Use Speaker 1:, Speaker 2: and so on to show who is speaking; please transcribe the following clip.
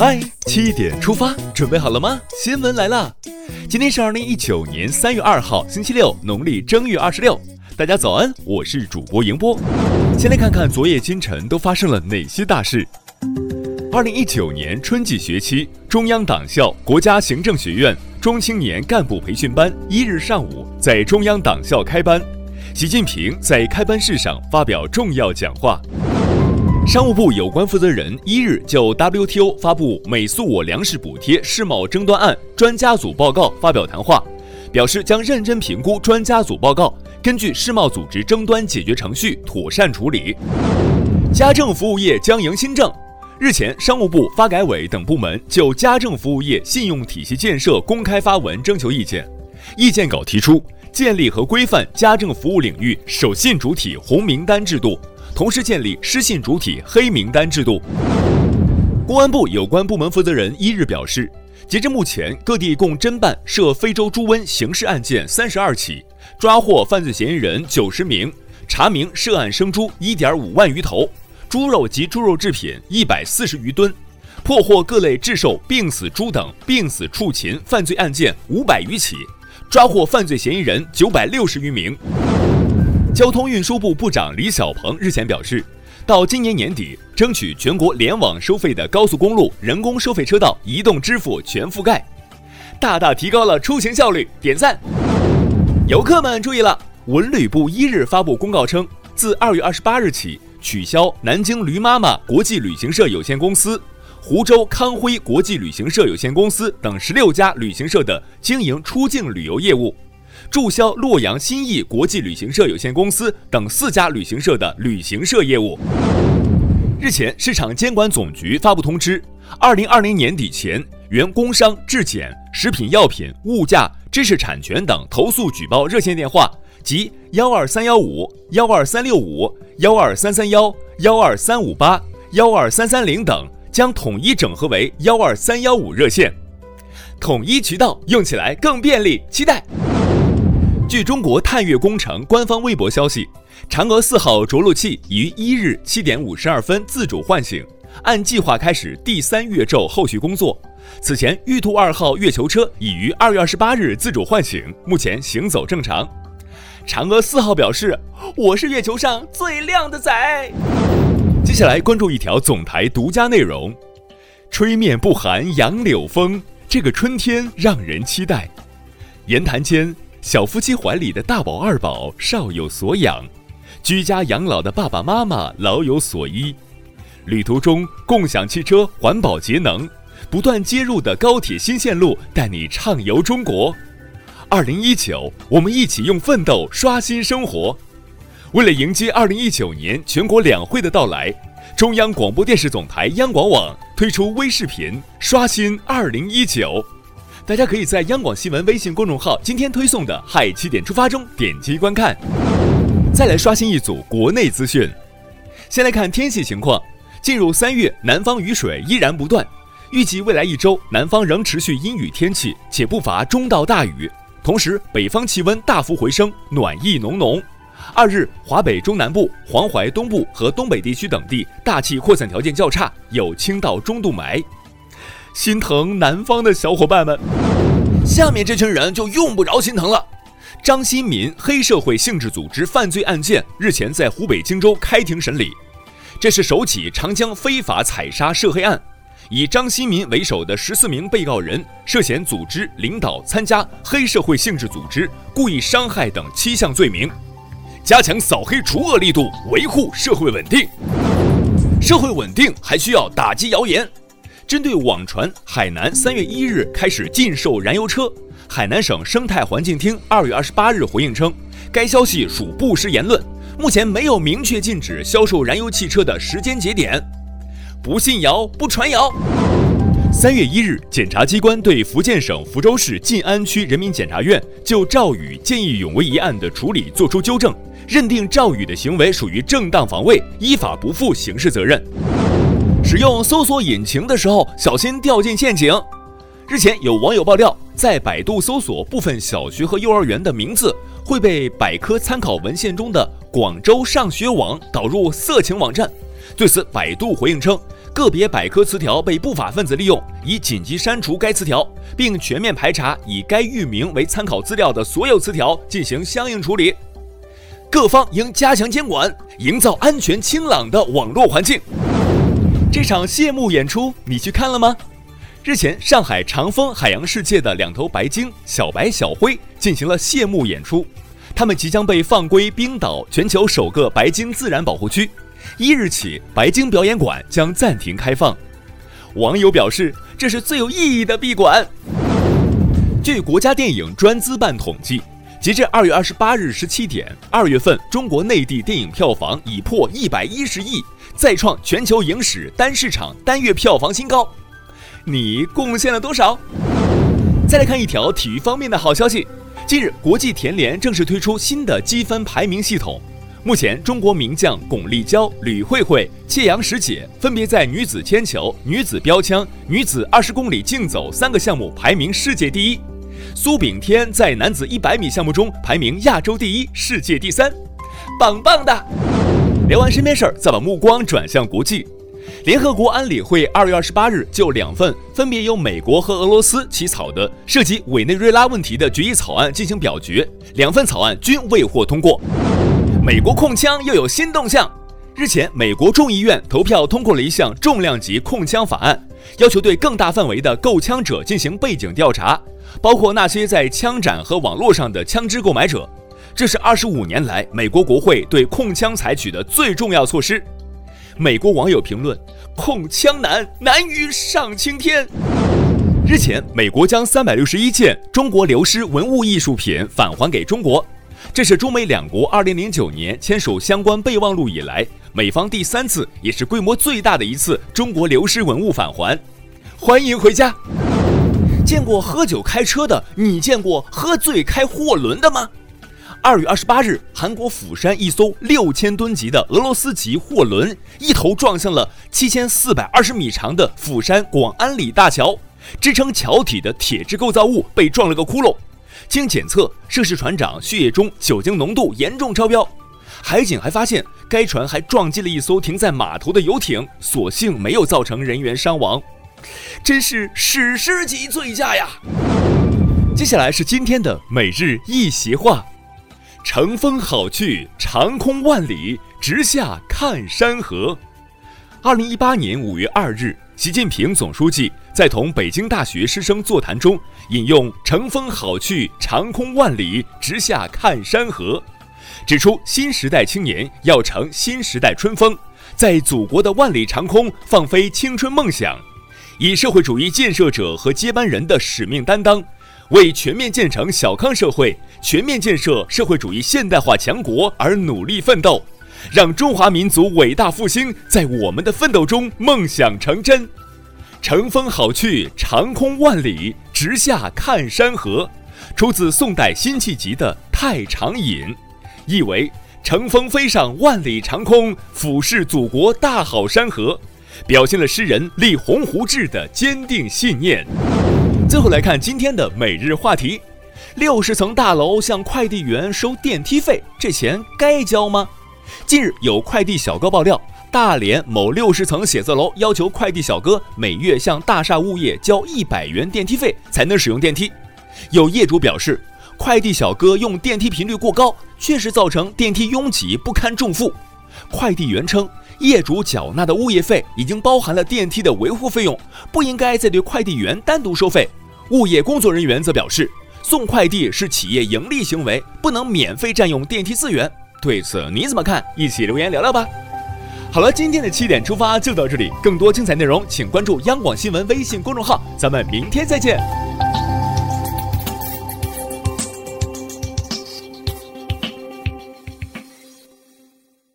Speaker 1: 嗨，七点出发，准备好了吗？新闻来了，今天是二零一九年三月二号，星期六，农历正月二十六。大家早安，我是主播迎波。先来看看昨夜今晨都发生了哪些大事。二零一九年春季学期，中央党校国家行政学院中青年干部培训班一日上午在中央党校开班，习近平在开班式上发表重要讲话。商务部有关负责人一日就 WTO 发布美苏我粮食补贴世贸争端案专家组报告发表谈话，表示将认真评估专家组报告，根据世贸组织争端解决程序妥善处理。家政服务业将迎新政。日前，商务部、发改委等部门就家政服务业信用体系建设公开发文征求意见，意见稿提出建立和规范家政服务领域守信主体红名单制度。同时建立失信主体黑名单制度。公安部有关部门负责人一日表示，截至目前，各地共侦办涉非洲猪瘟刑事案件三十二起，抓获犯罪嫌疑人九十名，查明涉案生猪一点五万余头，猪肉及猪肉制品一百四十余吨，破获各类制售、病死猪等病死畜禽犯罪案件五百余起，抓获犯罪嫌疑人九百六十余名。交通运输部部长李小鹏日前表示，到今年年底，争取全国联网收费的高速公路人工收费车道移动支付全覆盖，大大提高了出行效率。点赞！游客们注意了，文旅部一日发布公告称，自二月二十八日起，取消南京驴妈妈国际旅行社有限公司、湖州康辉国际旅行社有限公司等十六家旅行社的经营出境旅游业务。注销洛阳新意国际旅行社有限公司等四家旅行社的旅行社业务。日前，市场监管总局发布通知，二零二零年底前，原工商、质检、食品药品、物价、知识产权等投诉举报热线电话及幺二三幺五、幺二三六五、幺二三三幺、幺二三五八、幺二三三零等，将统一整合为幺二三幺五热线，统一渠道用起来更便利，期待。据中国探月工程官方微博消息，嫦娥四号着陆器于一日七点五十二分自主唤醒，按计划开始第三月昼后续工作。此前，玉兔二号月球车已于二月二十八日自主唤醒，目前行走正常。嫦娥四号表示：“我是月球上最靓的仔。”接下来关注一条总台独家内容：吹面不寒杨柳风，这个春天让人期待。言谈间。小夫妻怀里的大宝、二宝少有所养，居家养老的爸爸妈妈老有所依。旅途中，共享汽车环保节能，不断接入的高铁新线路带你畅游中国。二零一九，我们一起用奋斗刷新生活。为了迎接二零一九年全国两会的到来，中央广播电视总台央广网推出微视频刷新二零一九。大家可以在央广新闻微信公众号今天推送的“嗨七点出发”中点击观看。再来刷新一组国内资讯。先来看天气情况，进入三月，南方雨水依然不断，预计未来一周南方仍持续阴雨天气，且不乏中到大雨。同时，北方气温大幅回升，暖意浓浓。二日，华北中南部、黄淮东部和东北地区等地大气扩散条件较差，有轻到中度霾。心疼南方的小伙伴们，下面这群人就用不着心疼了。张新民黑社会性质组织犯罪案件日前在湖北荆州开庭审理，这是首起长江非法采砂涉黑案，以张新民为首的十四名被告人涉嫌组织、领导、参加黑社会性质组织、故意伤害等七项罪名，加强扫黑除恶力度，维护社会稳定。社会稳定还需要打击谣言。针对网传海南三月一日开始禁售燃油车，海南省生态环境厅二月二十八日回应称，该消息属不实言论，目前没有明确禁止销售燃油汽车的时间节点。不信谣，不传谣。三月一日，检察机关对福建省福州市晋安区人民检察院就赵宇见义勇为一案的处理作出纠正，认定赵宇的行为属于正当防卫，依法不负刑事责任。使用搜索引擎的时候，小心掉进陷阱。日前有网友爆料，在百度搜索部分小学和幼儿园的名字，会被百科参考文献中的广州上学网导入色情网站。对此，百度回应称，个别百科词条被不法分子利用，已紧急删除该词条，并全面排查以该域名为参考资料的所有词条，进行相应处理。各方应加强监管，营造安全清朗的网络环境。这场谢幕演出你去看了吗？日前，上海长风海洋世界的两头白鲸小白、小灰进行了谢幕演出，它们即将被放归冰岛全球首个白鲸自然保护区。一日起，白鲸表演馆将暂停开放。网友表示，这是最有意义的闭馆。据国家电影专资办统计。截至二月二十八日十七点，二月份中国内地电影票房已破一百一十亿，再创全球影史单市场单月票房新高。你贡献了多少？再来看一条体育方面的好消息，近日国际田联正式推出新的积分排名系统。目前，中国名将巩立姣、吕慧慧、谢杨石姐分别在女子铅球、女子标枪、女子二十公里竞走三个项目排名世界第一。苏炳添在男子一百米项目中排名亚洲第一，世界第三，棒棒的！聊完身边事儿，再把目光转向国际。联合国安理会二月二十八日就两份分别由美国和俄罗斯起草的涉及委内瑞拉问题的决议草案进行表决，两份草案均未获通过。美国控枪又有新动向，日前，美国众议院投票通过了一项重量级控枪法案，要求对更大范围的购枪者进行背景调查。包括那些在枪展和网络上的枪支购买者，这是二十五年来美国国会对控枪采取的最重要措施。美国网友评论：“控枪难，难于上青天。”日前，美国将三百六十一件中国流失文物艺术品返还给中国，这是中美两国二零零九年签署相关备忘录以来，美方第三次也是规模最大的一次中国流失文物返还。欢迎回家。见过喝酒开车的，你见过喝醉开货轮的吗？二月二十八日，韩国釜山一艘六千吨级的俄罗斯籍货轮一头撞向了七千四百二十米长的釜山广安里大桥，支撑桥体的铁质构造物被撞了个窟窿。经检测，涉事船长血液中酒精浓度严重超标。海警还发现，该船还撞击了一艘停在码头的游艇，所幸没有造成人员伤亡。真是史诗级醉驾呀！接下来是今天的每日一席话：乘风好去，长空万里，直下看山河。二零一八年五月二日，习近平总书记在同北京大学师生座谈中引用“乘风好去，长空万里，直下看山河”，指出新时代青年要乘新时代春风，在祖国的万里长空放飞青春梦想。以社会主义建设者和接班人的使命担当，为全面建成小康社会、全面建设社会主义现代化强国而努力奋斗，让中华民族伟大复兴在我们的奋斗中梦想成真。乘风好去，长空万里，直下看山河，出自宋代辛弃疾的《太常饮》，意为乘风飞上万里长空，俯视祖国大好山河。表现了诗人立鸿鹄志的坚定信念。最后来看今天的每日话题：六十层大楼向快递员收电梯费，这钱该交吗？近日有快递小哥爆料，大连某六十层写字楼要求快递小哥每月向大厦物业交一百元电梯费才能使用电梯。有业主表示，快递小哥用电梯频率过高，确实造成电梯拥挤不堪重负。快递员称。业主缴纳的物业费已经包含了电梯的维护费用，不应该再对快递员单独收费。物业工作人员则表示，送快递是企业盈利行为，不能免费占用电梯资源。对此你怎么看？一起留言聊聊吧。好了，今天的七点出发就到这里，更多精彩内容请关注央广新闻微信公众号，咱们明天再见。